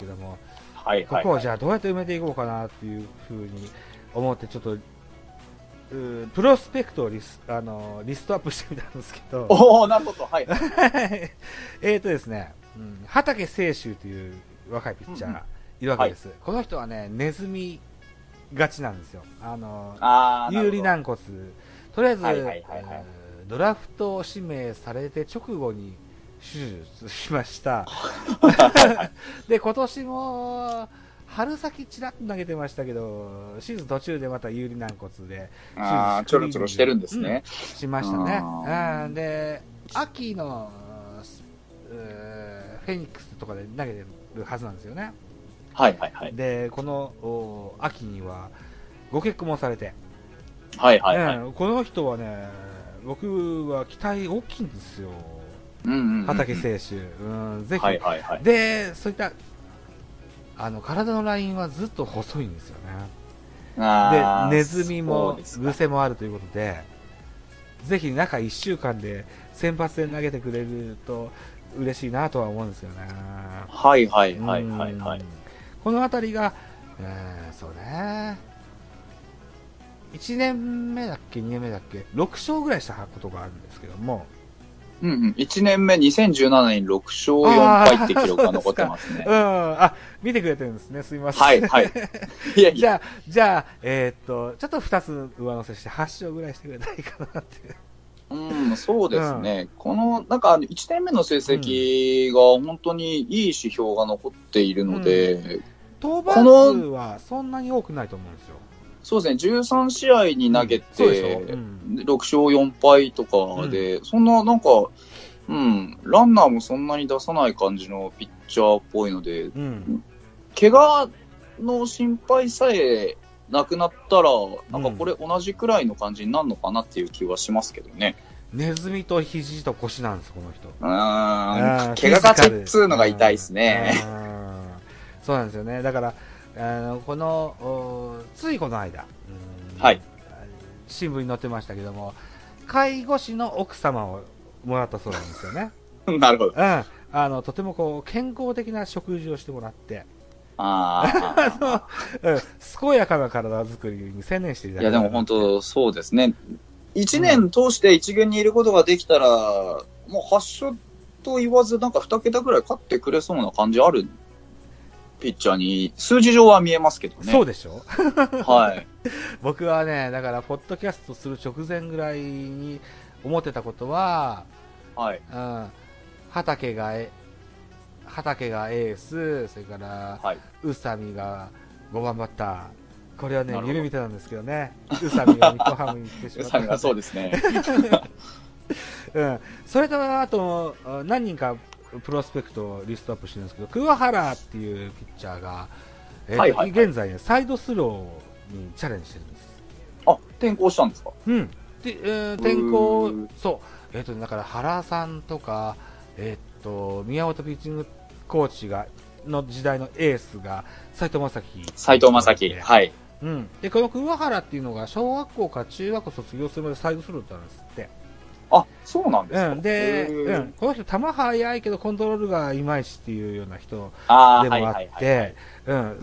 けども、はいはい、ここをじゃあどうやって埋めていこうかなっていうふうに思って、ちょっと、プロスペクトをリスあのリストアップしてみたんですけど、おおなるほど、はい。えっとですね、うん、畑清舟という若いピッチャーいるわけです、はい、この人はね、ネズミがちなんですよ。あの、有利軟骨。とりあえず、はいはいはいはい、ドラフト指名されて直後に手術しました。で、今年も、春先ちらっと投げてましたけど、シーズン途中でまた有利軟骨で、ああ、ちょろちょろしてるんですね。うん、しましたね。うん、で、秋の、フェニックスとかで投げてるはずなんですよね。はいはいはい。で、この秋にはご結婚もされて、はいはいはい、この人はね、僕は期待大きいんですよ。うんうんうん、畑選手。うん、ぜひ、はいはいはい。で、そういった、あの、体のラインはずっと細いんですよね。で、ネズミも、癖もあるということで、ぜひ中1週間で先発で投げてくれると嬉しいなとは思うんですよね。はいはいはいはいはい。この辺りが、えー、そうね、1年目だっけ、2年目だっけ、6勝ぐらいしたことがあるんですけども、うんうん、1年目、2017年6勝4敗って記録が残ってますね。うん、あ、見てくれてるんですね、すみません。はい、はい。いやいや じゃあ、じゃあ、えー、っと、ちょっと2つ上乗せして8勝ぐらいしてくれないかなって。うん、そうですね。うん、この、なんか、1年目の成績が本当にいい指標が残っているので、うん、登板数はそんなに多くないと思うんですよ。そうですね、13試合に投げて、うん、6勝4敗とかで、うん、そんななんか、うん、ランナーもそんなに出さない感じのピッチャーっぽいので、うん、怪我の心配さえなくなったら、なんかこれ同じくらいの感じになるのかなっていう気はしますけどね。ネズミと肘と腰なんです、この人。うん、怪我がちっつうのが痛いですね。そうなんですよね。だから、あのこのついこの間、はい、新聞に載ってましたけども、介護士の奥様をもらったそうなんですよね。なるほど。うん。あの、とてもこう、健康的な食事をしてもらって、あ あの、うん、健やかな体作りに専念していただいや、でも本当、そうですね。一年通して一軍にいることができたら、もう発勝と言わず、なんか二桁ぐらい勝ってくれそうな感じあるピッチャーに、数字上は見えますけどね。そうでしょ？はい。僕はね、だから、ポッドキャストする直前ぐらいに思ってたことは、はい。うん。畑がえ、畑がエース、それから、はい、宇佐美が5番バッター。これはね、夢見てたんですけどね。宇佐美が日本ハムに行ってしまった。宇佐美がそうですね。うん。それと、あと、何人かプロスペクトをリストアップしてるんですけど、桑原っていうピッチャーが、えーはいはいはい、現在ね、サイドスローにチャレンジしてるんです。あ、転校したんですか？うん。で、えー、転校、そう、えっ、ー、と、だから原さんとか、えっ、ー、と、宮本ピッチングコーチが、の時代のエースが、斎藤正樹。斎藤正樹、はい。うん。で、この桑原っていうのが、小学校か中学校卒業するまでサイドスローだったんですって。あ、そうなんですか、うん、で、うん、この人、球速いけどコントロールがいまいちっていうような人でもあって、うん、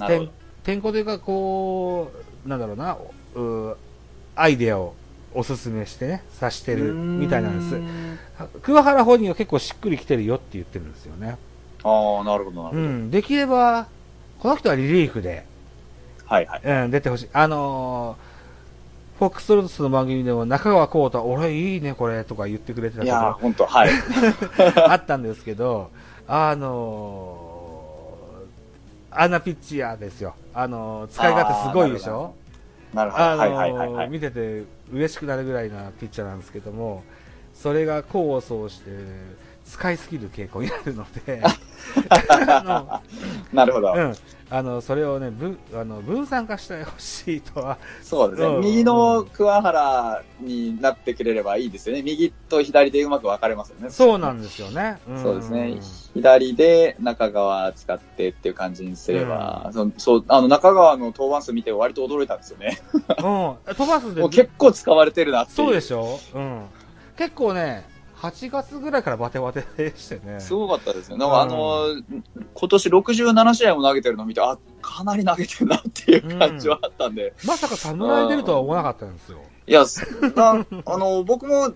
天候というか、こう、なんだろうな、うアイデアをおすすめしてね、さしてるみたいなんです。桑原本人は結構しっくりきてるよって言ってるんですよね。ああ、なるほど、なるほど。うん、できれば、この人はリリーフで、はいはい。うん、出てほしい。あのーフォックストロットの番組でも中川幸太、俺いいねこれとか言ってくれてたいや、本当はい。あったんですけど、あのー、あんなピッチャーですよ。あのー、使い勝手すごいでしょ？なるほど。あのー、はいはいはい、見てて嬉しくなるぐらいなピッチャーなんですけども、それが功を奏して、使いすぎる傾向になるので なるほど。うん。あの、それをね、分、あの、分散化してほしいとは。そうですね、うん。右の桑原になってくれればいいですよね。右と左でうまく分かれますよね。そうなんですよね。うん、そうですね。左で中川使ってっていう感じにすれば、うん、そう、あの、中川の登板数見て割と驚いたんですよね。うん。登板数で。結構使われてるなってそうでしょ？うん。結構ね、8月ぐらいからバテバテでしてね。すごかったですね。なんかあのー、今年67試合も投げてるのを見て、あ、かなり投げてるなっていう感じはあったんで。うん、まさか侍出るとは思わなかったんですよ。いや、ああの、僕も、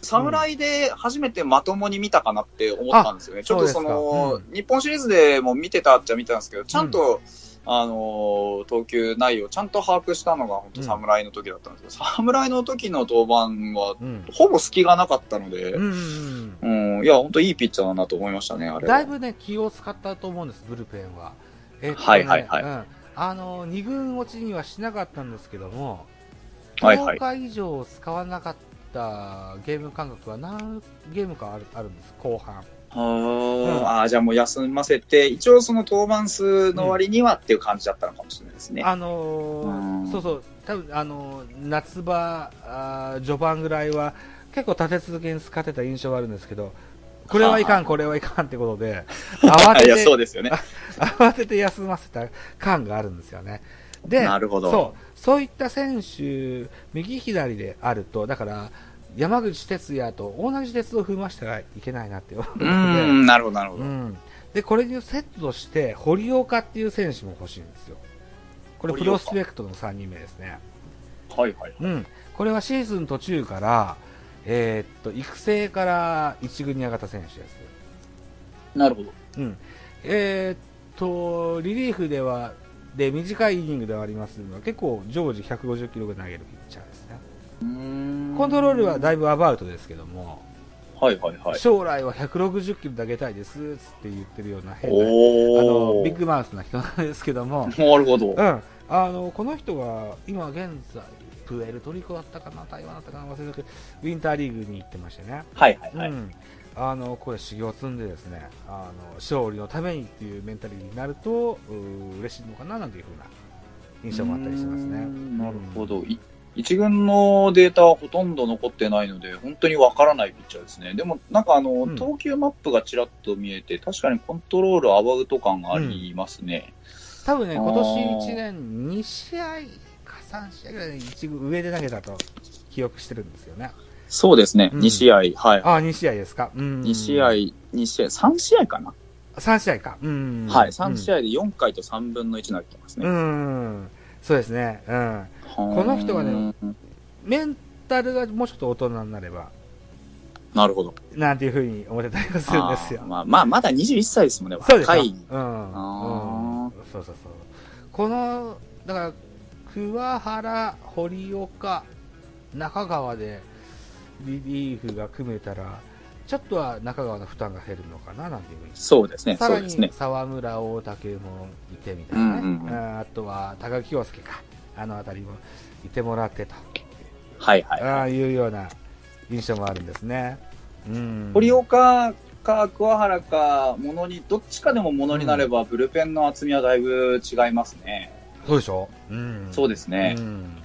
侍で初めてまともに見たかなって思ったんですよね。ちょっとその、うん、日本シリーズでも見てたっちゃ見たんですけど、ちゃんと、あの、投球内容ちゃんと把握したのが本当侍の時だったんですけど、うん、侍の時の登板は、ほぼ隙がなかったので、うん、うん、いや、本当いいピッチャーだなと思いましたね、あれだいぶね、気を使ったと思うんです、ブルペンは。えっとね、はいはいはい。うん、あの、二軍落ちにはしなかったんですけども、10日以上使わなかったゲーム間隔は何ゲームかあるあるんです、後半。うん、ああ、じゃあもう休ませて、一応その登板数の割にはっていう感じだったのかもしれないですね。あのー、そうそう、多分あのー、夏場あ、序盤ぐらいは結構立て続けに使ってた印象はあるんですけど、これはいかん、これはいかんってことで、慌てて、そうですよね。慌てて休ませた感があるんですよね。で、なるほど。そう、そういった選手、右左であると、だから、山口哲也と同じ鉄を踏ましてはいけないなって思うので、うんなるほど、なるほど、うん。で、これにセットとして、堀岡っていう選手も欲しいんですよ。これ、プロスペクトの3人目ですね。はいはい。うん。これはシーズン途中から、えー、っと、育成から1軍に上がった選手です。なるほど。うん。えー、っと、リリーフでは、で、短いイニングではありますが、結構常時150キロぐらい投げるピッチャーですね。コントロールはだいぶアバウトですけども、はいはいはい、将来は160キロ投げたいですって言ってるような変なあのビッグマウスな人なんですけども、なるほど、うん、あのこの人が今現在、プエルトリコだったかな、台湾だったかな、忘れたけど、ウィンターリーグに行ってましてね、はいはいはい、うん、あのこれ、修行を積んでですねあの勝利のためにっていうメンタリティになるとう嬉しいのかななんていうふうな印象もあったりしますね。なるほど、一軍のデータはほとんど残ってないので、本当にわからないピッチャーですね。でも、なんかあの、うん、投球マップがちらっと見えて、確かにコントロールアバウト感がありますね。うん、多分ね、今年1年2試合か3試合ぐらい一軍上で投げたと記憶してるんですよね。そうですね、うん、2試合、はい。ああ、2試合ですか。うん。2試合、2試合、3試合かな ?3 試合か。うん。はい、3試合で4回と3分の1投げてますね。うん。そうですね。うん。この人がね、メンタルがもうちょっと大人になれば、なるほど。なんていうふうに思ってたりするんですよ。まあ、まあ、まだ21歳ですもんね、そうです若い。うん。うん。そうそうそう。この、だから、桑原、堀岡、中川でリリーフが組めたら、ちょっとは中川の負担が減るのかななんていうふうに。そうですね。さらに沢村、大竹もいてみたいなね。うんうんうん、あとは高木陽介か。あの辺りもいてもらってと。はいはい、はい、ああいうような印象もあるんですね。うん。堀岡か桑原か、ものに、どっちかでもものになれば、ブルペンの厚みはだいぶ違いますね。そうでしょ？うん。そうですね。うん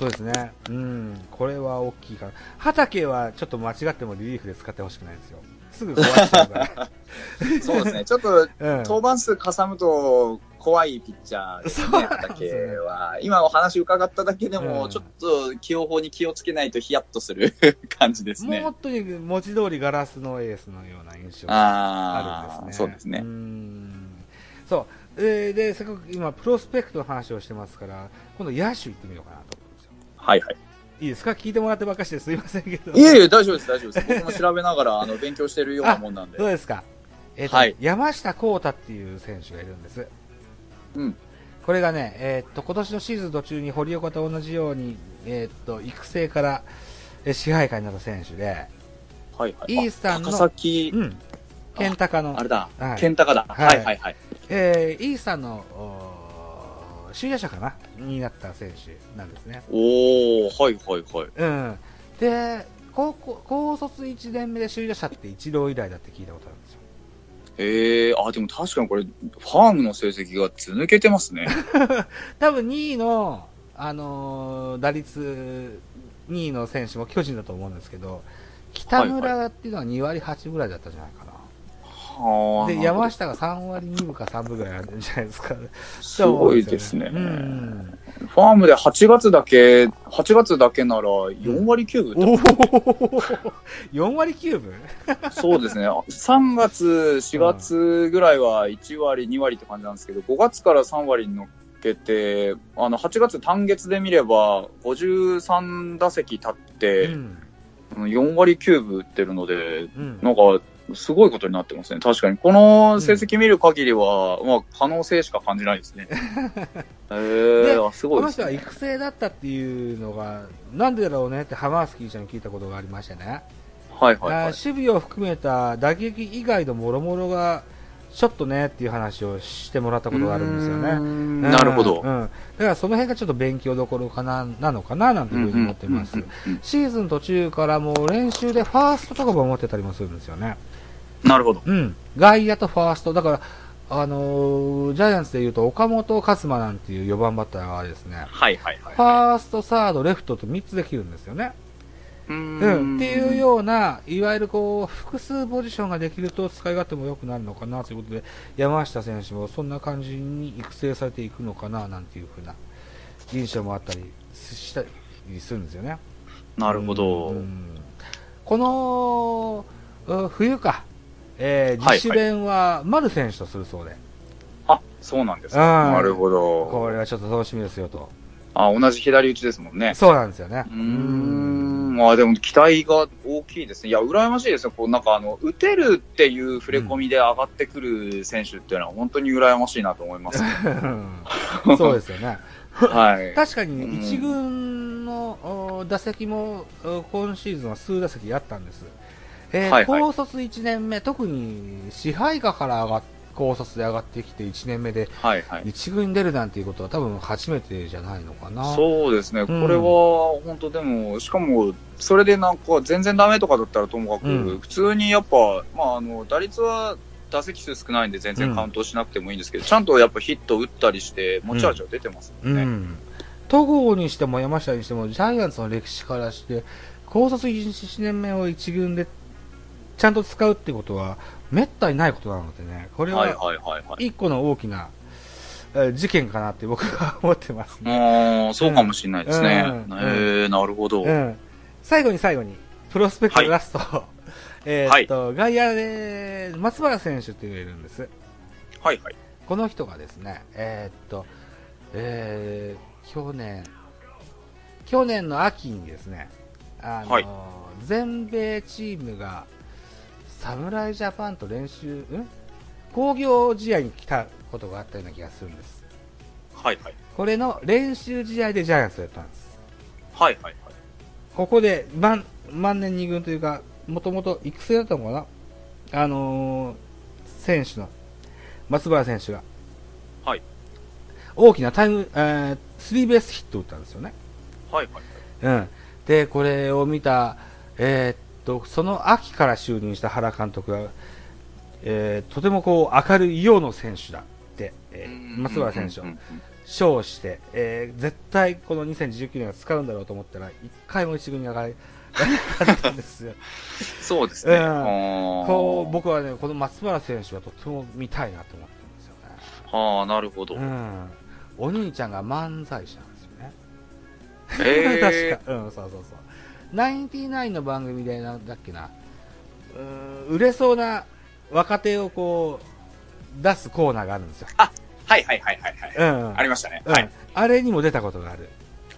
そうですね。うん。これは大きいかな。畑はちょっと間違ってもリリーフで使ってほしくないんですよ。すぐ壊しちゃうから。そうですね。ちょっと、登板数かさむと怖いピッチャーですね、畑は。今お話伺っただけでも、ちょっと起用法に気をつけないとヒヤッとする 感じですね。もう本当に文字通りガラスのエースのような印象があるんですね。そうですね。そう。えー、で、せっかく今、プロスペクトの話をしてますから、今度野手行ってみようかなと。はいはい。いいですか？聞いてもらってばっかしですいませんけど。いえいえ、大丈夫です、大丈夫です。僕も調べながら、あの、勉強してるようなもんなんで。どうですかえっ、ー、と、はい、山下幸太っていう選手がいるんです。うん。これがね、えっ、ー、と、今年のシーズン途中に堀岡と同じように、えっ、ー、と、育成から、え支配下になった選手で、はいはい。イースタンの、高崎、うん。ケンタカの。あれだ、はい、ケンタカだ。はい、はい、はい。えー、イースタンの、首位打者かなになった選手なんですね。おー、はいはいはい。うん。で、高校、高卒1年目で首位打者って一郎以来だって聞いたことあるんですよ。へえー、あ、でも確かにこれ、ファームの成績が続けてますね。多分2位の、あのー、打率2位の選手も巨人だと思うんですけど、北村っていうのは2割8ぐらいだったんじゃないかな。で、山下が3割2分か3分ぐらいあるんじゃないですか。すごいですね。うん、ファームで8月だけ、8月だけなら4割9分、うん、4 割9分？そうですね。3月、4月ぐらいは1割、2割って感じなんですけど、5月から3割に乗っけて、あの、8月単月で見れば、53打席立って、うん。4割9分打ってるので、うん、なんか、すごいことになってますね。確かに。この成績見る限りは、うん、まあ、可能性しか感じないですね。えー、すごいです、ね、この人は育成だったっていうのが、なんでだろうねってハマースキーちゃんに聞いたことがありましてね。はいはい、はい、守備を含めた打撃以外のもろもろが、ちょっとねっていう話をしてもらったことがあるんですよね。うん、なるほど、うん。だからその辺がちょっと勉強どころかな、なのかななんていうふうに思ってます。シーズン途中からもう練習でファーストとかも持ってたりもするんですよね。なるほど。うん。外野とファースト。だから、あのー、ジャイアンツでいうと、岡本和真なんていう4番バッターがですね、はいはいはい、はい、ファースト、サード、レフトと3つできるんですよね。うん、っていうような、いわゆるこう、複数ポジションができると使い勝手も良くなるのかなということで、山下選手もそんな感じに育成されていくのかななんていうふうな印象もあったりしたりするんですよね。なるほど。この、冬か、えー、自主練は丸選手とするそうで。あ、そうなんですか。なるほど。これはちょっと楽しみですよと。あ、同じ左打ちですもんね。そうなんですよね。うん。まあでも期待が大きいですね。いや、羨ましいですよ。こうなんかあの、打てるっていう触れ込みで上がってくる選手っていうのは本当に羨ましいなと思います、ね、そうですよね。はい。確かに一軍の打席も今シーズンは数打席あったんです。えーはいはい、高卒1年目、特に支配下から上がっ高卒で上がってきて1年目で、1軍に出るなんていうことは多分初めてじゃないのかな。そうですね、うん、これは本当でも、しかも、それでなんか全然ダメとかだったらともかく、うん、普通にやっぱ、まあ、あの、打率は打席数少ないんで全然カウントしなくてもいいんですけど、うん、ちゃんとやっぱヒット打ったりして、持ち味は出てますもんね。戸郷にしても山下にしても、ジャイアンツの歴史からして、高卒1年目を1軍でちゃんと使うってことは、めったにないことなのでね、これは一個の大きな、事件かなって僕は思ってますね。あそうかもしれないですね。うん、えー、なるほど、うん。最後に最後に、プロスペクトラスト、はい、えっと、はい、外野で松原選手って言えるんです。はいはい。この人がですね、えー、っと、えー、去年、去年の秋にですね、あの、はい、全米チームが侍ジャパンと練習、ん？工業試合に来たことがあったような気がするんです。はいはい。これの練習試合でジャイアンツをやったんです。はいはいはい。ここで万万年二軍というか、もともと育成だったのかな？あのー、選手の、松原選手が。はい。大きなタイム、えー、スリーベースヒットを打ったんですよね。はいはい。うん。で、これを見た、えー、と、その秋から就任した原監督が、えー、とてもこう明るいようの選手だって、えー、松原選手を称して、えー、絶対この2019年は使うんだろうと思ったら、一回も一軍に上がり、なかったんですよ。そうですね。うん、こう僕はね、この松原選手はとても見たいなと思ってるんですよね。はあ、なるほど。うん。お兄ちゃんが漫才師なんですよね。えー、確か。うん、そうそうそう。ナインティナインの番組でなんだっけな、売れそうな若手をこう、出すコーナーがあるんですよ。あ、はいはいはいはいはい。うん。ありましたね。はい。あれにも出たことがある。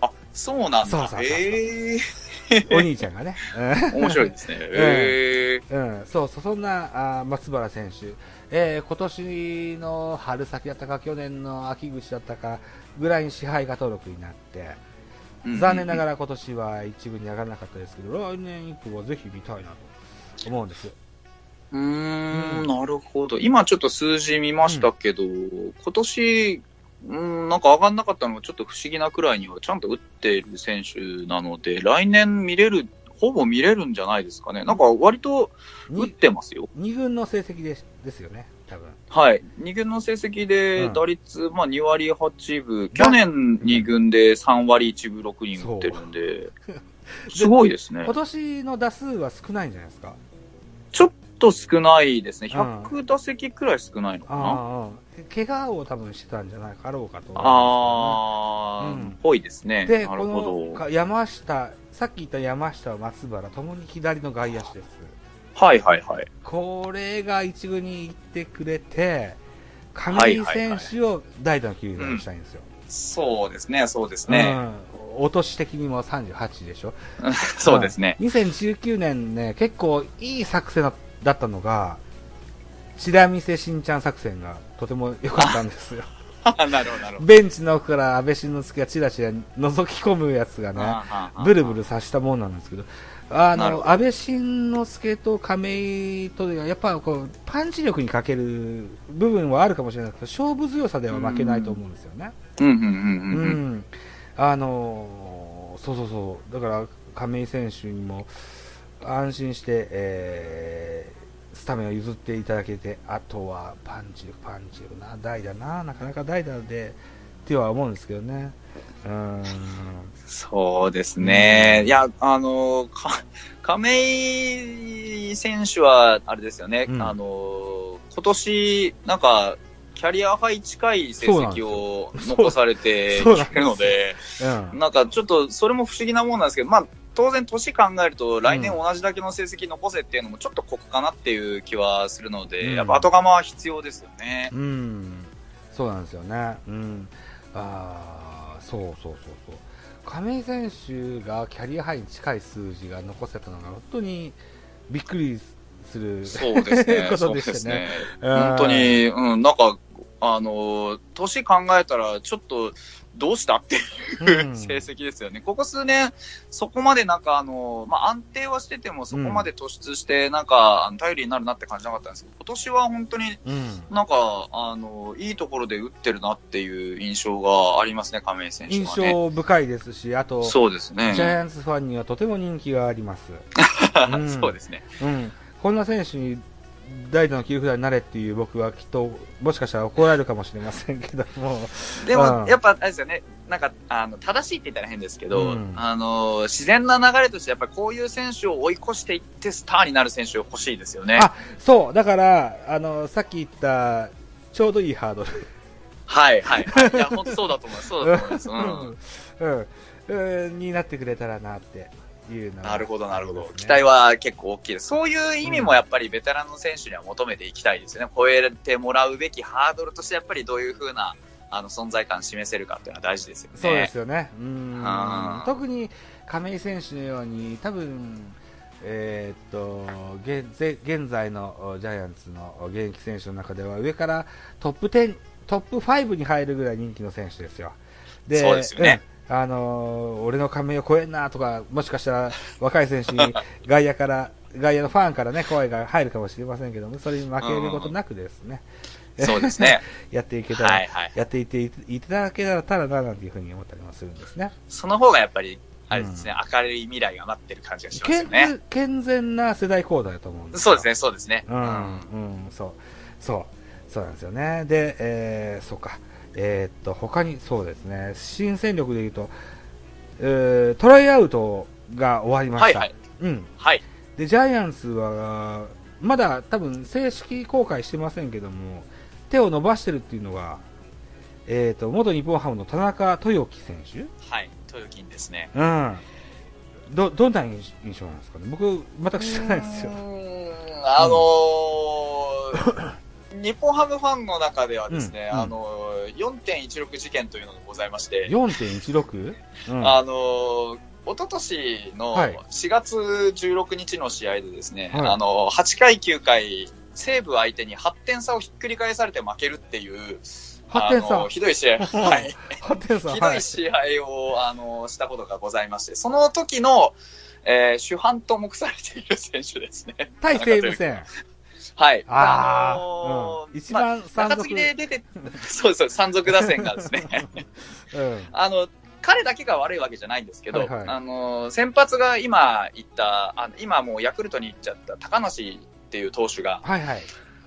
あ、そうなんだ。そうえー、お兄ちゃんがね。面白いですね。えー、うん。そうそう、そんなあ松原選手。えー、今年の春先だったか、去年の秋口だったか、ぐらいに支配下登録になって、残念ながら今年は一部に上がらなかったですけど、来年以降はぜひ見たいなと思うんです。うーん、うん、なるほど。今ちょっと数字見ましたけど、うん、今年、うん、なんか上がんなかったのがちょっと不思議なくらいにはちゃんと打っている選手なので、来年見れる、ほぼ見れるんじゃないですかね。なんか割と打ってますよ。2軍の成績ですですよね。多分。はい。2軍の成績で、打率、うん、まあ2割8分、去年2軍で3割1分6人打ってるんで、すごいですね。今年の打数は少ないんじゃないですか？ちょっと少ないですね。100打席くらい少ないのかな、うん、怪我を多分してたんじゃないかろうかと思います、ね、ああ、うん、ぽいですね。で、この山下、さっき言った山下、松原、ともに左の外野手です。はいはいはい。これが一軍に行ってくれて、亀井選手を代打の球団にしたいんですよ、そうですね、そうですね。お年的にも38でしょ そうですね。2019年ね、結構いい作戦だったのが、白見せしんちゃん作戦がとても良かったんですよ。なるほど、なるほど。ベンチの奥から安倍晋之助がチラチラ覗き込むやつがね、ブルブルさしたもんなんですけど、あの、安倍晋之助と亀井と、やっぱこう、パンチ力に欠ける部分はあるかもしれないけど、勝負強さでは負けないと思うんですよね。あのそうそうそう、だから亀井選手にも安心して、えー、スタメンを譲っていただけて、あとはパンチ力、パンチ力。な、代打な、なかなか代打でっては思うんですけどね。うんそうですね。うん、いや、あの、か亀井選手は、あれですよね、うん、あの、今年、なんか、キャリアハイ近い成績を残されているので、なんかちょっとそれも不思議なもんなんですけど、まあ、当然年考えると来年同じだけの成績残せっていうのもちょっと酷かなっていう気はするので、うん、やっぱ後釜は必要ですよね。うん。そうなんですよね。うん。ああ、そうそうそうそう。亀井選手がキャリアハイに近い数字が残せたのが本当にびっくりするそうですね。ことでしたね。ね本当に、うん、なんか、あの、年考えたら、ちょっと、どうしたっていう成績ですよね。ここ数年、そこまでなんかあの、まあ、安定はしててもそこまで突出して、なんか、頼りになるなって感じなかったんですけど、今年は本当になんか、あの、いいところで打ってるなっていう印象がありますね、亀井選手は、ね、印象深いですし、あと、そうですね。ジャイアンツファンにはとても人気があります。うん、そうですね。うん。こんな選手に代打の切り札になれっていう僕はきっと、もしかしたら怒られるかもしれませんけども。でも、やっぱ、あれですよね、なんか、あの、正しいって言ったら変ですけど、うん、あの、自然な流れとして、やっぱりこういう選手を追い越していってスターになる選手欲しいですよね。あ、そう、だから、あの、さっき言った、ちょうどいいハードル。はい、はい、はい。いや、本当そうだと思います。そうだと思います。うん。うん。になってくれたらなっていうなるほど、なるほど。期待は結構大きいです。そういう意味もやっぱりベテランの選手には求めていきたいですよね。超えてもらうべきハードルとしてやっぱりどういうふうなあの存在感示せるかっていうのは大事ですよね。そうですよね。うん特に亀井選手のように多分、えー、っと現現在のジャイアンツの現役選手の中では上からトップ10、トップ5に入るぐらい人気の選手ですよ。でそうですよね。あのー、俺の仮面を超えんなとか、もしかしたら若い選手に外野から、外野のファンからね、声が入るかもしれませんけども、それに負けることなくですね。そうですね。やっていけたら、はいはい、やっていていただけたらな、なんていうふうに思ったりもするんですね。その方がやっぱり、あれですね、うん、明るい未来が待ってる感じがしますよね。健全な世代交代だと思うんですそうですね、そうですね。うん、うん、そう。そう。そうなんですよね。で、えー、そうか。えー、っと、他に、そうですね、新戦力でいうと、えー、トライアウトが終わりました。はい、はい、うん。はい。で、ジャイアンツは、まだ多分正式公開してませんけども、手を伸ばしてるっていうのが、えっ、ー、と、元日本ハムの田中豊樹選手はい、豊樹ですね。うん。ど、どんな印象なんですかね僕、全く知らないですよ。あのー 日本ハムファンの中ではですね、うんうん、あの、4.16事件というのがございまして。4.16? うん、あの、一昨年の4月16日の試合でですね、はい、あの、8回9回、西武相手に8点差をひっくり返されて負けるっていう、8点差ひどい試合、はい。ひどい試合を、あの、したことがございまして、その時の、えー、主犯と目されている選手ですね。対西武戦。はい。あ、あのーうん、一番山賊、まあ、で出て、そうです、山賊打線がですね、うん、あの、彼だけが悪いわけじゃないんですけど、はいはい、あの、先発が今言った、あの今もうヤクルトに行っちゃった高梨っていう投手が、はいはい。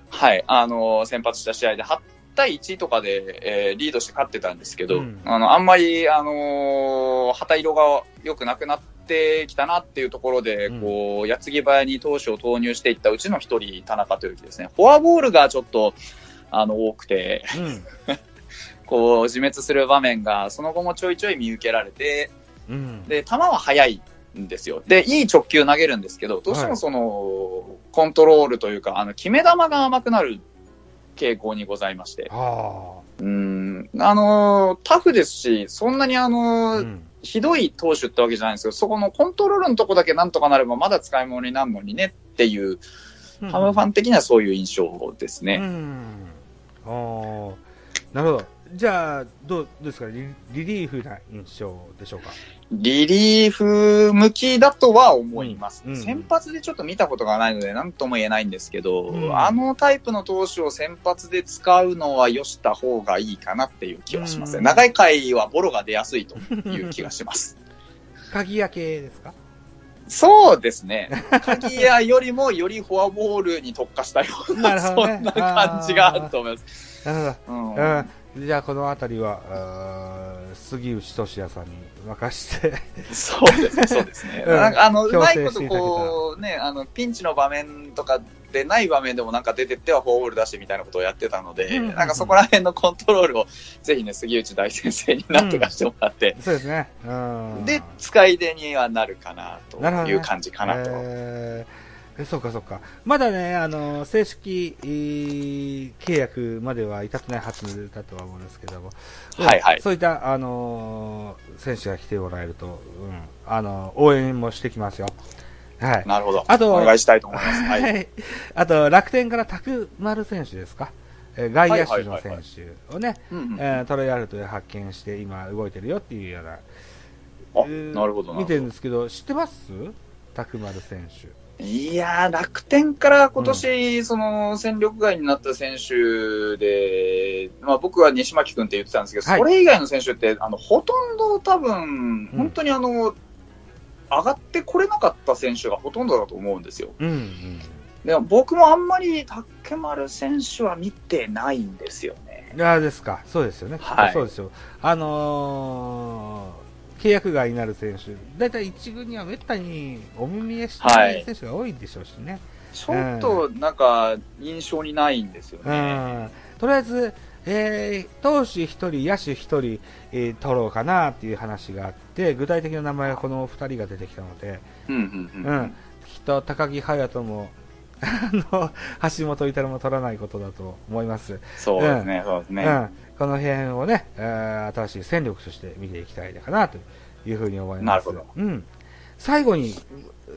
はい、あの、先発した試合で8、対1とかで、えー、リードして勝ってたんですけど、うん、あの、あんまり、あのー、旗色が良くなくなってきたなっていうところで、うん、こう、矢継ぎ早に投手を投入していったうちの一人、田中というですね、フォアボールがちょっと、あの、多くて、うん、こう、自滅する場面が、その後もちょいちょい見受けられて、うん、で、球は速いんですよ。で、いい直球投げるんですけど、どうしてもその、はい、コントロールというか、あの、決め球が甘くなる傾向にございまして。うん、あの、タフですし、そんなにあの、うん、ひどい投手ってわけじゃないんですけど、そこのコントロールのとこだけなんとかなればまだ使い物になるのにねっていう、うん、ハムファン的にはそういう印象ですね。うん、ああ、なるほど。じゃあ、どうですか？リリーフな印象でしょうか？リリーフ向きだとは思います、うん、先発でちょっと見たことがないので、なんとも言えないんですけど、うん、あのタイプの投手を先発で使うのはよした方がいいかなっていう気はしますね。うん、長い回はボロが出やすいという気がします。鍵屋系ですか？そうですね。鍵屋よりもよりフォアボールに特化したような、なね、そんな感じがあると思います。なるほど。うんじゃあこの辺りは、杉内俊也さんに任して。そうですね、そうですね。なんかあの、うまいことこう、ね、あの、ピンチの場面とかでない場面でもなんか出てってはフォアボール出してみたいなことをやってたので、うんうんうん、なんかそこら辺のコントロールをぜひね、杉内大先生になんとかしてもらって、うん、そうですね。で、使い手にはなるかなという感じかなと。えーえ、そうかそうか。まだね、あの、正式、契約までは至ってないはずだとは思うんですけども。はいはい。そういった、あの選手が来てもらえると、うん、あの応援もしてきますよ。はい。なるほど。あと、お願いしたいと思います。はい。あと、楽天から拓丸選手ですか？え外野手の選手をね、トロイアルトで発見して今動いてるよっていうような、あ、なるほど見てるんですけど、知ってます？拓丸選手。いやー、楽天から今年、その、戦力外になった選手で、まあ僕は西巻君って言ってたんですけど、はい、それ以外の選手って、あの、ほとんど多分、本当にあの、上がってこれなかった選手がほとんどだと思うんですよ。うん、うん、でも僕もあんまり竹丸選手は見てないんですよね。いやですか。そうですよね。はい。そうですよ。あのー契約外になる選手、大体一軍にはめったにお目見えしてない選手が多いでしょうしね。はい、ちょっとなんか印象にないんですよね。うん、とりあえず、えー、投手1人、野手1人、えー、取ろうかなっていう話があって、具体的な名前がこの2人が出てきたので、うん、うん、きっと高木隼人も、あの、橋本至も取らないことだと思います。そうですね、うん、そうですね。うんこの辺をね、えー、新しい戦力として見ていきたいかなというふうに思います。なるほど。うん。最後に、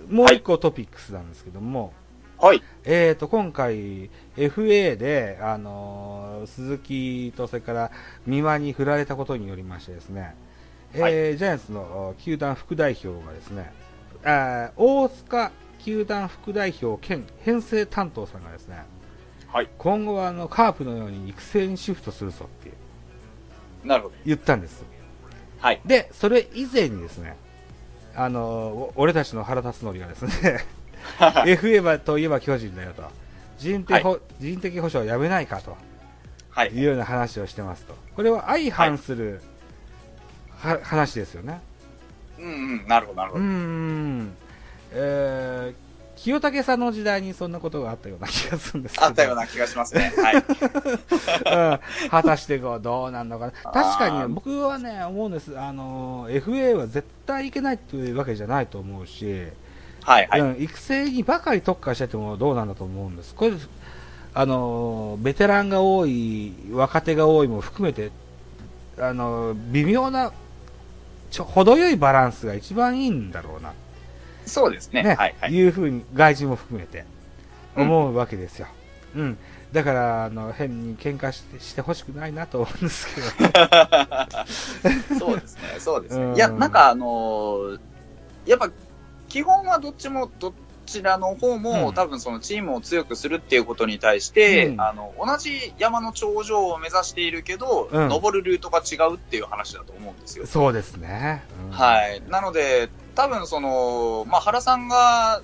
もう一個トピックスなんですけども、はい。えっ、ー、と、今回、FA で、あのー、鈴木とそれから三輪に振られたことによりましてですね、はい、えー、ジャイアンツの球団副代表がですね、あ大塚球団副代表兼編成担当さんがですね、はい、今後はあのカープのように育成にシフトするぞってなるほど。言ったんです、はい、でそれ以前にですねあの俺たちの原辰徳がですね FA といえば巨人だよと。人的,、はい、人的保障はやめないかと、はい、いうような話をしてますと。これは相反する、はい、話ですよね。うんうん。なるほどなるほど。うん。えー清武さんの時代にそんなことがあったような気がするんですけど。あったような気がしますね。はい。うん、果たしてこうどうなんのかな。確かに僕はね、思うんです。あの、FA は絶対いけないっていうわけじゃないと思うし、はいはい。うん、育成にばかり特化しててもどうなんだと思うんです。これ、あの、ベテランが多い、若手が多いも含めて、あの、微妙な、ちょ、程よいバランスが一番いいんだろうな。そうですね。ねはい、はい。いうふうに、外人も含めて、思うわけですよ。うん、うんだから、あの、変に喧嘩してしてほしくないなと思うんですけど。そうですね、そうですね。うん、いや、なんかあのー、やっぱ、基本はどっちも、どっちらの方も、うん、多分そのチームを強くするっていうことに対して、うん、あの、同じ山の頂上を目指しているけど、登るルートが違うっていう話だと思うんですよ。そうですね。はい。なので、多分その、まあ、原さんが、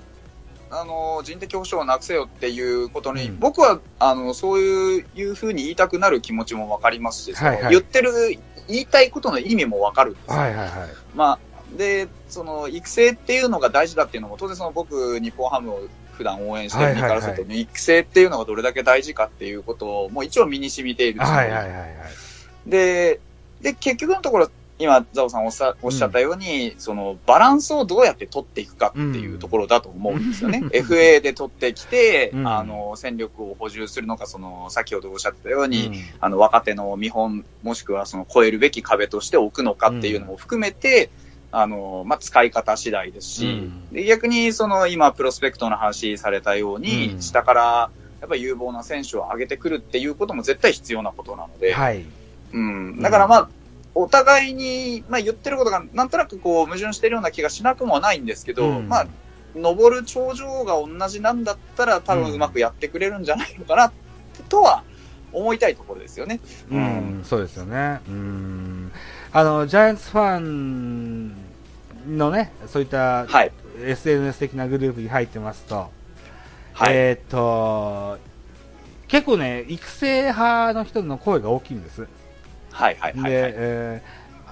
あの、人的保障をなくせよっていうことに、うん、僕は、あの、そういうふうに言いたくなる気持ちもわかりますし、はいはい、言ってる、言いたいことの意味もわかる。んですはいはいはい。まあ、で、その、育成っていうのが大事だっていうのも、当然その僕、日本ハムを普段応援してる身からすると、育成っていうのがどれだけ大事かっていうことを、もう一応身に染みているはいはいはいはい。で、で、結局のところ、今、ザオさんおっしゃおっしゃったように、うん、その、バランスをどうやって取っていくかっていうところだと思うんですよね。うん、FA で取ってきて、うん、あの、戦力を補充するのか、その、先ほどおっしゃってたように、あの、若手の見本、もしくはその、超えるべき壁として置くのかっていうのも含めて、あの、まあ、使い方次第ですし、で逆に、その、今、プロスペクトの話されたように、下から、やっぱり有望な選手を上げてくるっていうことも絶対必要なことなので、はい。うん。だからまあ、お互いに、まあ、言ってることがなんとなくこう矛盾してるような気がしなくもないんですけど、うん、まあ、登る頂上が同じなんだったら多分うまくやってくれるんじゃないのかな、とは思いたいところですよね。うん、うん、そうですよね。うん。あの、ジャイアンツファンのね、そういった、はい、SNS 的なグループに入ってますと、はい、えっ、と、結構ね、育成派の人の声が大きいんです。はいはいはい、で、え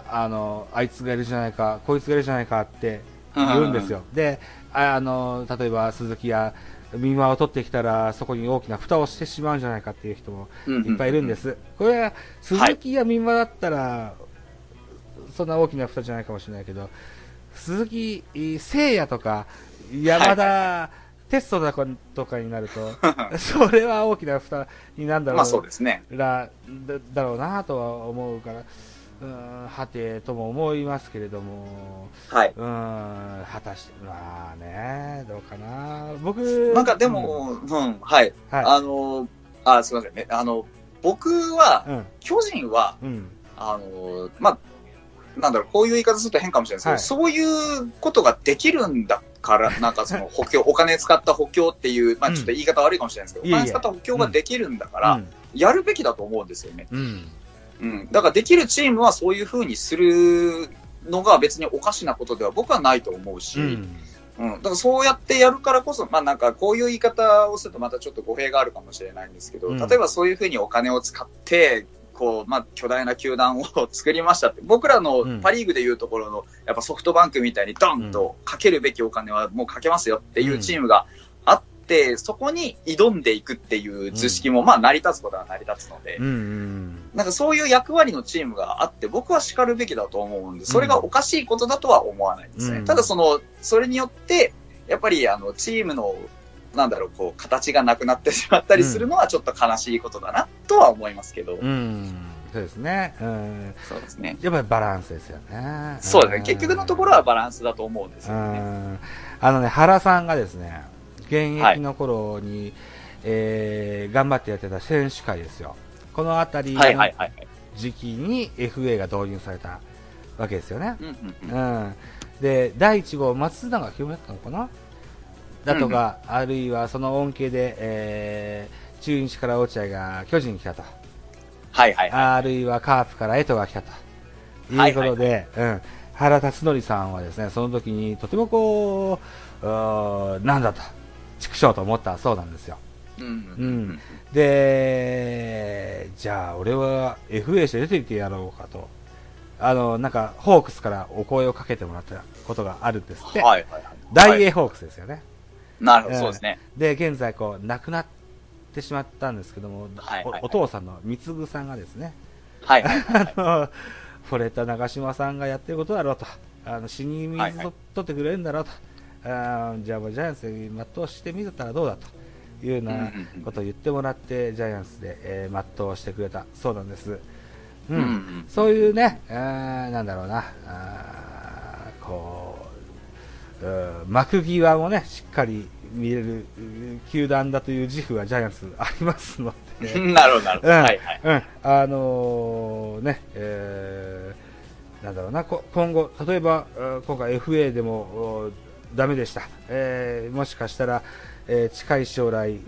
ー、あの、あいつがいるじゃないか、こいつがいるじゃないかって言うんですよ。で、あの、例えば鈴木や民話を取ってきたら、そこに大きな蓋をしてしまうんじゃないかっていう人もいっぱいいるんです。これは、鈴木や民話だったら、はい、そんな大きな蓋じゃないかもしれないけど、鈴木聖也とか、山田、はいテストだとかになると、それは大きな負担になるだろう,、まあそうですね、だだろうなとは思うから、うん、はてとも思いますけれども、はい。うん、果たして、まあね、どうかな。僕、なんかでも、うん、うん、はい。はい、あの、あ、すみませんね。あの、僕は、うん、巨人は、うん、あの、まあ、なんだろう、こういう言い方すると変かもしれないですけど、はい、そういうことができるんだから、なんかその補強、お金使った補強っていう、まあちょっと言い方悪いかもしれないですけど、うん、お金使った補強ができるんだから、やるべきだと思うんですよね。うん。うん。だからできるチームはそういうふうにするのが別におかしなことでは僕はないと思うし、うん、うん。だからそうやってやるからこそ、まあなんかこういう言い方をするとまたちょっと語弊があるかもしれないんですけど、うん、例えばそういうふうにお金を使って、こう、まあ、巨大な球団を作りましたって、僕らのパリーグでいうところの、やっぱソフトバンクみたいにドンとかけるべきお金はもうかけますよっていうチームがあって、そこに挑んでいくっていう図式も、まあ、成り立つことは成り立つので、なんかそういう役割のチームがあって、僕は叱るべきだと思うんで、それがおかしいことだとは思わないですね。ただその、それによって、やっぱりあの、チームのなんだろう、こう、形がなくなってしまったりするのはちょっと悲しいことだな、とは思いますけど。うん。そうですね。うん。そうですね。やっぱりバランスですよね。そうですね。結局のところはバランスだと思うんですよね。あのね、原さんがですね、現役の頃に、はい、えー、頑張ってやってた選手会ですよ。このあたりの時期に FA が導入されたわけですよね。うん。で、第1号、松永清めたのかな？だとか、うん、あるいはその恩恵で、えー、中日から落合が巨人に来たと。はいはい、はい、あるいはカープから江藤が来たと。いうことで、はいはいうん、原辰徳さんはですね、その時にとてもこう、うなんだと、畜生と思ったそうなんですよ。うん、うん、で、じゃあ俺は FA して出ていてやろうかと。あの、なんか、ホークスからお声をかけてもらったことがあるんですって。はいはいはい、大英ホークスですよね。なるほど、そうですね。で、現在、こう、亡くなってしまったんですけども、はいはいはい、お父さんの貢さんがですね、はい、はい、あの、惚れた長嶋さんがやってることだろうと、あの死に水と、はいはい、取ってくれるんだろうと、あじゃあ、ジャイアンツで全うしてみたらどうだというようなことを言ってもらって、ジャイアンツで、えー、全うしてくれたそうなんです。うん、うん、そういうね、あなんだろうな、あこう、幕際もね、しっかり見れる球団だという自負はジャイアンツありますので。なるほど、なるほど。うん、はいはい。うん。あのー、ね、えー、なんだろうな、今後、例えば、今回 FA でもダメでした。えー、もしかしたら、えー、近い将来、ジ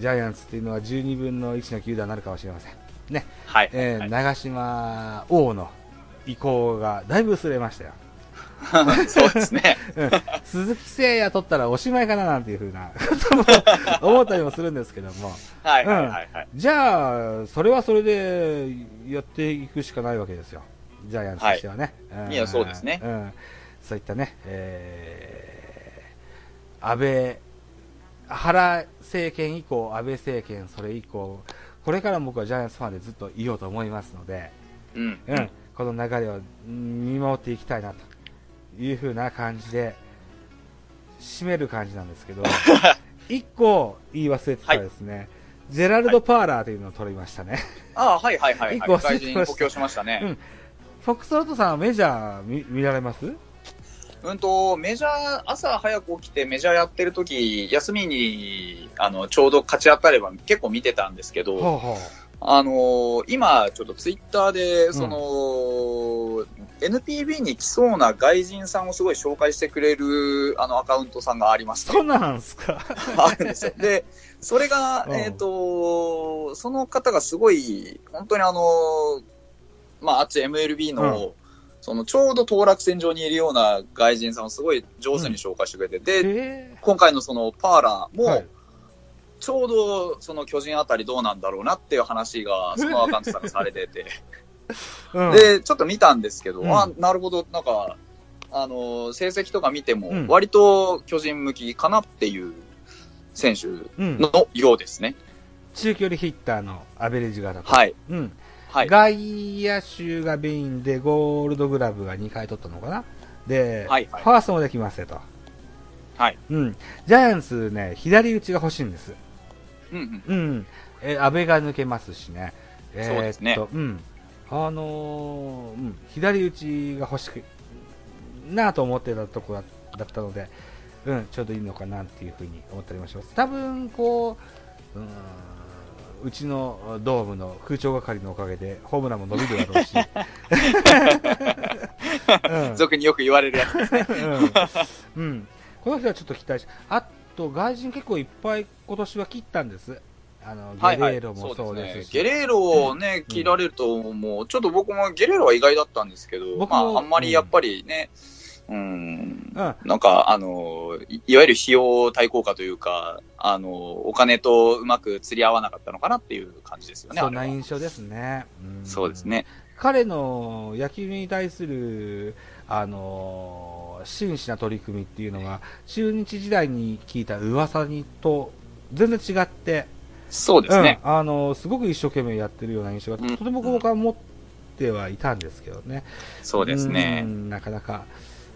ャイアンツというのは12分の1の球団になるかもしれません。ね。はい。えー、長島王の意向がだいぶ薄れましたよ。そうですね。うん、鈴木誠也取ったらおしまいかななんていうふうなことも思ったりもするんですけども。はいはいはい、はい、じゃあ、それはそれでやっていくしかないわけですよ。ジャイアンツとしてはね。はい、いや、そうですね。うん。そういったね、えー、安倍、原政権以降、安倍政権、それ以降、これから僕はジャイアンツファンでずっといようと思いますので、うん。うん。この流れを見守っていきたいなというふうな感じで、締める感じなんですけど、一個言い忘れてたですね、はい、ジェラルド・パーラーというのを取りましたね。ああ、はいはいはい、はい。一個忘れてました。しましたね。うん。フォックスロットさんはメジャー見見られます？うんと、メジャー、朝早く起きてメジャーやってる時、休みに、あの、ちょうど勝ち当たれば結構見てたんですけど、はあはあ、あのー、今、ちょっとツイッターで、その、うん、NPB に来そうな外人さんをすごい紹介してくれる、あの、アカウントさんがありまして。そうなんすか？あるんですよ。で、それが、えっ、ー、と、その方がすごい、本当にあの、まあ、あっち MLB の、うん。そのちょうど当落線上にいるような外人さんをすごい上手に紹介してくれて、うん、で、今回のそのパーラーも、ちょうどその巨人あたりどうなんだろうなっていう話が、そのアカウントさんがされてて、うん、で、ちょっと見たんですけど、うん、あ、なるほど、なんか、あの、成績とか見ても、割と巨人向きかなっていう選手のようですね。中距離ヒッターのアベレージ型はい。うん。はい、外野手がメインでゴールドグラブが2回取ったのかなで、はいはい、ファーストもできますよと。はい。うん。ジャイアンツね、左打ちが欲しいんです。うん、うん。うん。え、安倍が抜けますしね。えー、そうですね。うん。あのー、うん、左打ちが欲しくなと思ってたとこだったので、うん、ちょうどいいのかなっていうふうに思ったりもします。多分、こう、うん、うちのドームの空調係のおかげでホームランも伸びるだろうし、うん、俗によく言われるやつですね、うん、うん、この人はちょっと期待しあと外人結構いっぱい今年は切ったんですあのゲレーロもそうですし、ゲレーロをね、切られると、もう、ちょっと僕もゲレーロは意外だったんですけど、まあ、あんまりやっぱりね、うん、なんか、あの、いわゆる費用対効果というか、あの、お金とうまく釣り合わなかったのかなっていう感じですよね。そんな印象ですね。うん、そうですね。彼の野球に対する、あの、真摯な取り組みっていうのが、中日時代に聞いた噂にと全然違って、そうですね、うん、あの、すごく一生懸命やってるような印象が、とても僕は持ってはいたんですけどね。そうですね。なかなか、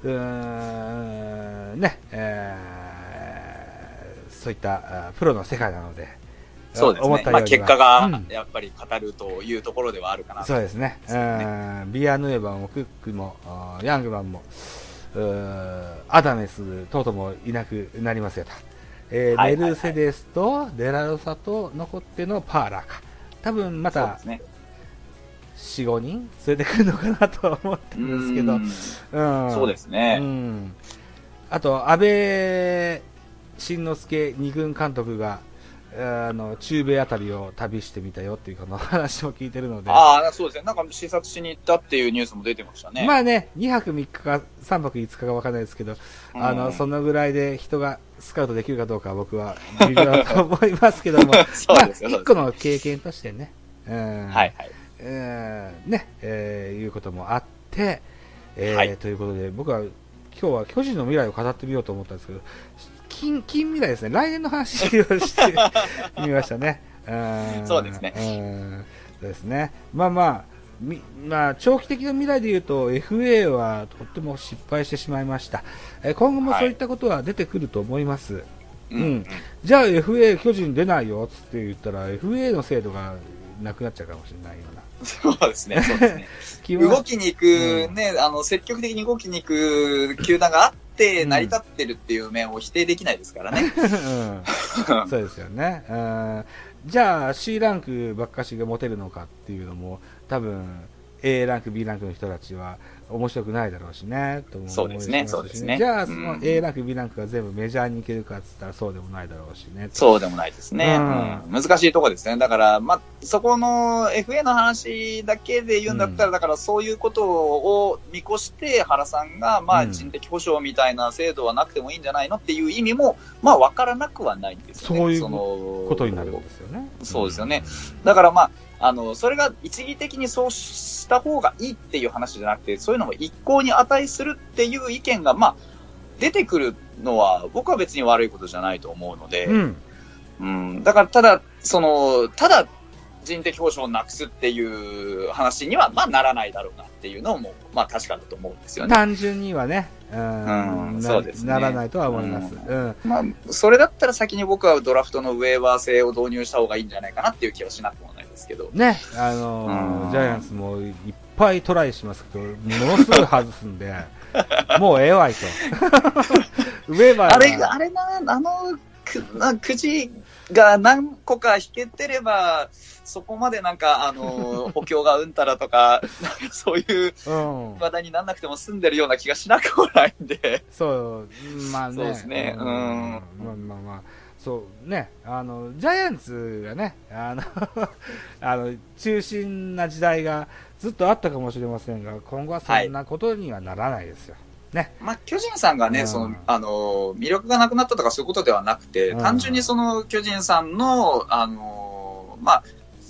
うーん、ね、えー、そういったプロの世界なので、そうですね。まあ、結果がやっぱり語るというところではあるかな、うん、そうですね。ねビアヌエバもクックも、ヤングマンも、アダメス等々もいなくなりますよと。えー、メルセデスとデラロサと残ってのパーラーか。多分また、ね、4、5人連れてくるのかなとは思ってるんですけど、うん、そうですね。うん、あと、安倍晋之助二軍監督が、あの、中米あたりを旅してみたよっていうこの話を聞いてるので。ああ、そうですね。なんか視察しに行ったっていうニュースも出てましたね。まあね、2泊3日か3泊5日かわかんないですけど、うん、あの、そのぐらいで人がスカウトできるかどうかは僕は微妙だと思いますけども、そうですよ、まあ、一個の経験としてね。うん、はいはい。えー、ね、えー、いうこともあって、えー、はい、ということで、僕は今日は巨人の未来を語ってみようと思ったんですけど、近、近未来ですね、来年の話をしてみましたね。そうですね。そうですね。まあまあ、みまあ、長期的な未来で言うと FA はとっても失敗してしまいました、え今後もそういったことは出てくると思います、はい、うん、うん、じゃあ FA 巨人出ないよっつって言ったら FA の制度がなくなっちゃうかもしれないようなそうですね、そうですね。動きに行く、ね、うん、あの、積極的に動きに行く球団があって成り立ってるっていう面を否定できないですからね。うん、そうですよね。うんじゃあ C ランクばっかしが持てるのかっていうのも多分 A ランク、B ランクの人たちは、面白くないだろうしね、と思うそうですね、そうですね。じゃあ、その A ランク、B ランクが全部メジャーに行けるかっつったらそうでもないだろうしね。そうでもないですね。うん、難しいとこですね。だから、まあ、そこの FA の話だけで言うんだったら、うん、だからそういうことを見越して、原さんが、まあ、人的保障みたいな制度はなくてもいいんじゃないのっていう意味も、まあ、わからなくはないんですよね。そういうことになるんですよね。そうですよね。だからまあ、あの、それが一義的にそうした方がいいっていう話じゃなくて、そういうのも一向に値するっていう意見が、まあ、出てくるのは、僕は別に悪いことじゃないと思うので、うん。うん、だから、ただ、その、ただ、人的保障をなくすっていう話には、まあ、ならないだろうなっていうのも、まあ、確かだと思うんですよね。単純にはね。うん、うん、そうですね。ならないとは思います。うん。まあ、それだったら先に僕はドラフトのウェーバー制を導入した方がいいんじゃないかなっていう気はしなくもないですけど。ね、あのー、ジャイアンツもいっぱいトライしますけど、ものすごい外すんで、もうええわいと。あれ、あれな、あの、く、な、くじが何個か引けてれば、そこまでなんか、あの、補強がうんたらとか、なんかそういう話題にならなくても済んでるような気がしなくもないんで。そう、まあね。そうですね。うん。まあまあまあ。そうね、あの、ジャイアンツがね、あの あの、中心な時代がずっとあったかもしれませんが、今後はそんなことにはならないですよ。はい、ね。まあ、巨人さんがね、うん、その、あの、魅力がなくなったとかそういうことではなくて、うん、単純にその巨人さんの、あの、まあ、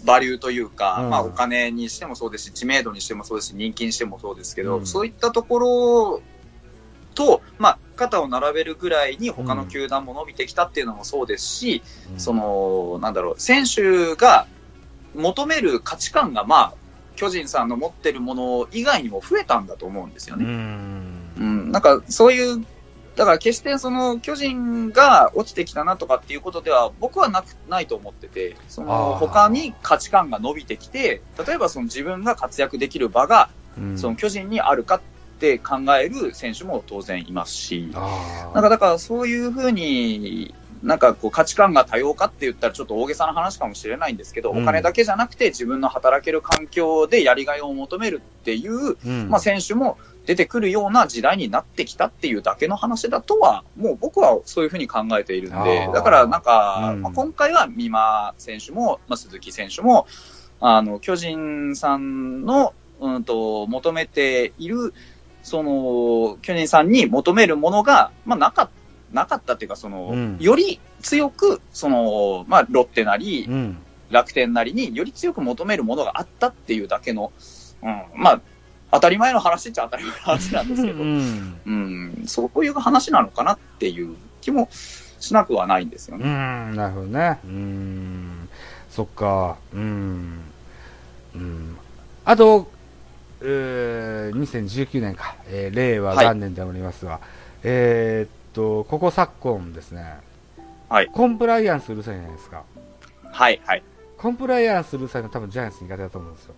バリューというか、うん、まあお金にしてもそうですし、知名度にしてもそうですし、人気にしてもそうですけど、そういったところと、まあ、肩を並べるぐらいに他の球団も伸びてきたっていうのもそうですし、うん、その、なんだろう、選手が求める価値観が、まあ、巨人さんの持ってるもの以外にも増えたんだと思うんですよね。うん、うん、なんか、そういう、だから決してその巨人が落ちてきたなとかっていうことでは僕はなく、ないと思ってて、その他に価値観が伸びてきて、例えばその自分が活躍できる場が、その巨人にあるかっって考える選手も当然いますし、なんかだからそういうふうに、なんかこう価値観が多様化って言ったらちょっと大げさな話かもしれないんですけど、うん、お金だけじゃなくて自分の働ける環境でやりがいを求めるっていう、うん、まあ選手も出てくるような時代になってきたっていうだけの話だとは、もう僕はそういうふうに考えているんで、だからなんか、うん、まあ、今回は美馬選手も、まあ、鈴木選手も、あの、巨人さんの、うんと、求めている、その、巨人さんに求めるものが、まあ、なかった。なかったっていうか、その、うん、より強く、その、まあ、ロッテなり、うん、楽天なりにより強く求めるものがあったっていうだけの、うん、まあ、当たり前の話っちゃ当たり前の話なんですけど、うん、うん、そういう話なのかなっていう気もしなくはないんですよね。うん、なるほどね。うん、そっか、うん。うん。あと、えー、2019年か、えー、令和元年でおりますが、はい、えー、っと、ここ昨今ですね、はい。コンプライアンスうるさいじゃないですか。はい、はい。コンプライアンスうるさいの多分ジャイアンツ苦手だと思うんですよ。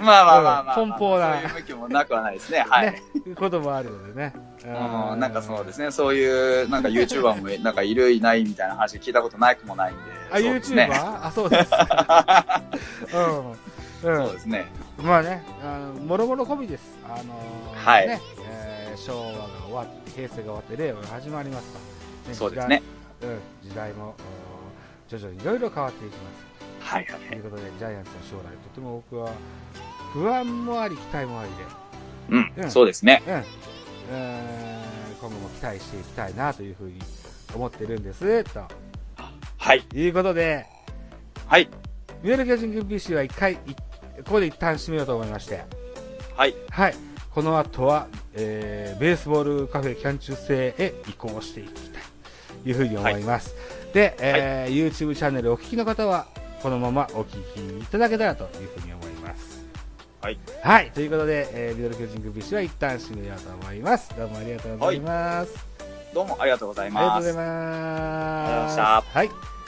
まあまあまあまあ、奔放な。そういう向きもなくはないですね。はい。ね、こともあるのでね。うん、なんかそうですね、そういう、なんか YouTuber も、なんかいるいないみたいな話聞いたことないくもないんで。あ、YouTuber? あ、そうです。うん。そうですね。まあね、あの、もろもろ込みです。あのー、はい。ね、えー、昭和が終わって、平成が終わって、令和が始まりますかね、そうですね。うん、時代も、徐々にいろいろ変わっていきます。はいはい、ということで、ジャイアンツの将来、とても僕は不安もあり、期待もありで、うん、うん、そうですね。うん、今後も期待していきたいなというふうに思ってるんです、と。はい。いうことで、はい。ミドル巨人軍 PC は一回、ここで一旦締めようと思いまして、はい。はい。この後は、えー、ベースボールカフェキャン中制へ移行していきたいというふうに思います。はい、で、えー、はい、YouTube チャンネルお聞きの方は、このままお聞きいただけたらというふうに思います。はい。はい。ということで、えー、ミドル巨人グビッシュは一旦締めようと思います。どうもありがとうございます。はい、どうもありがとうございます。ありがとうございます。ありがとうございました。はい。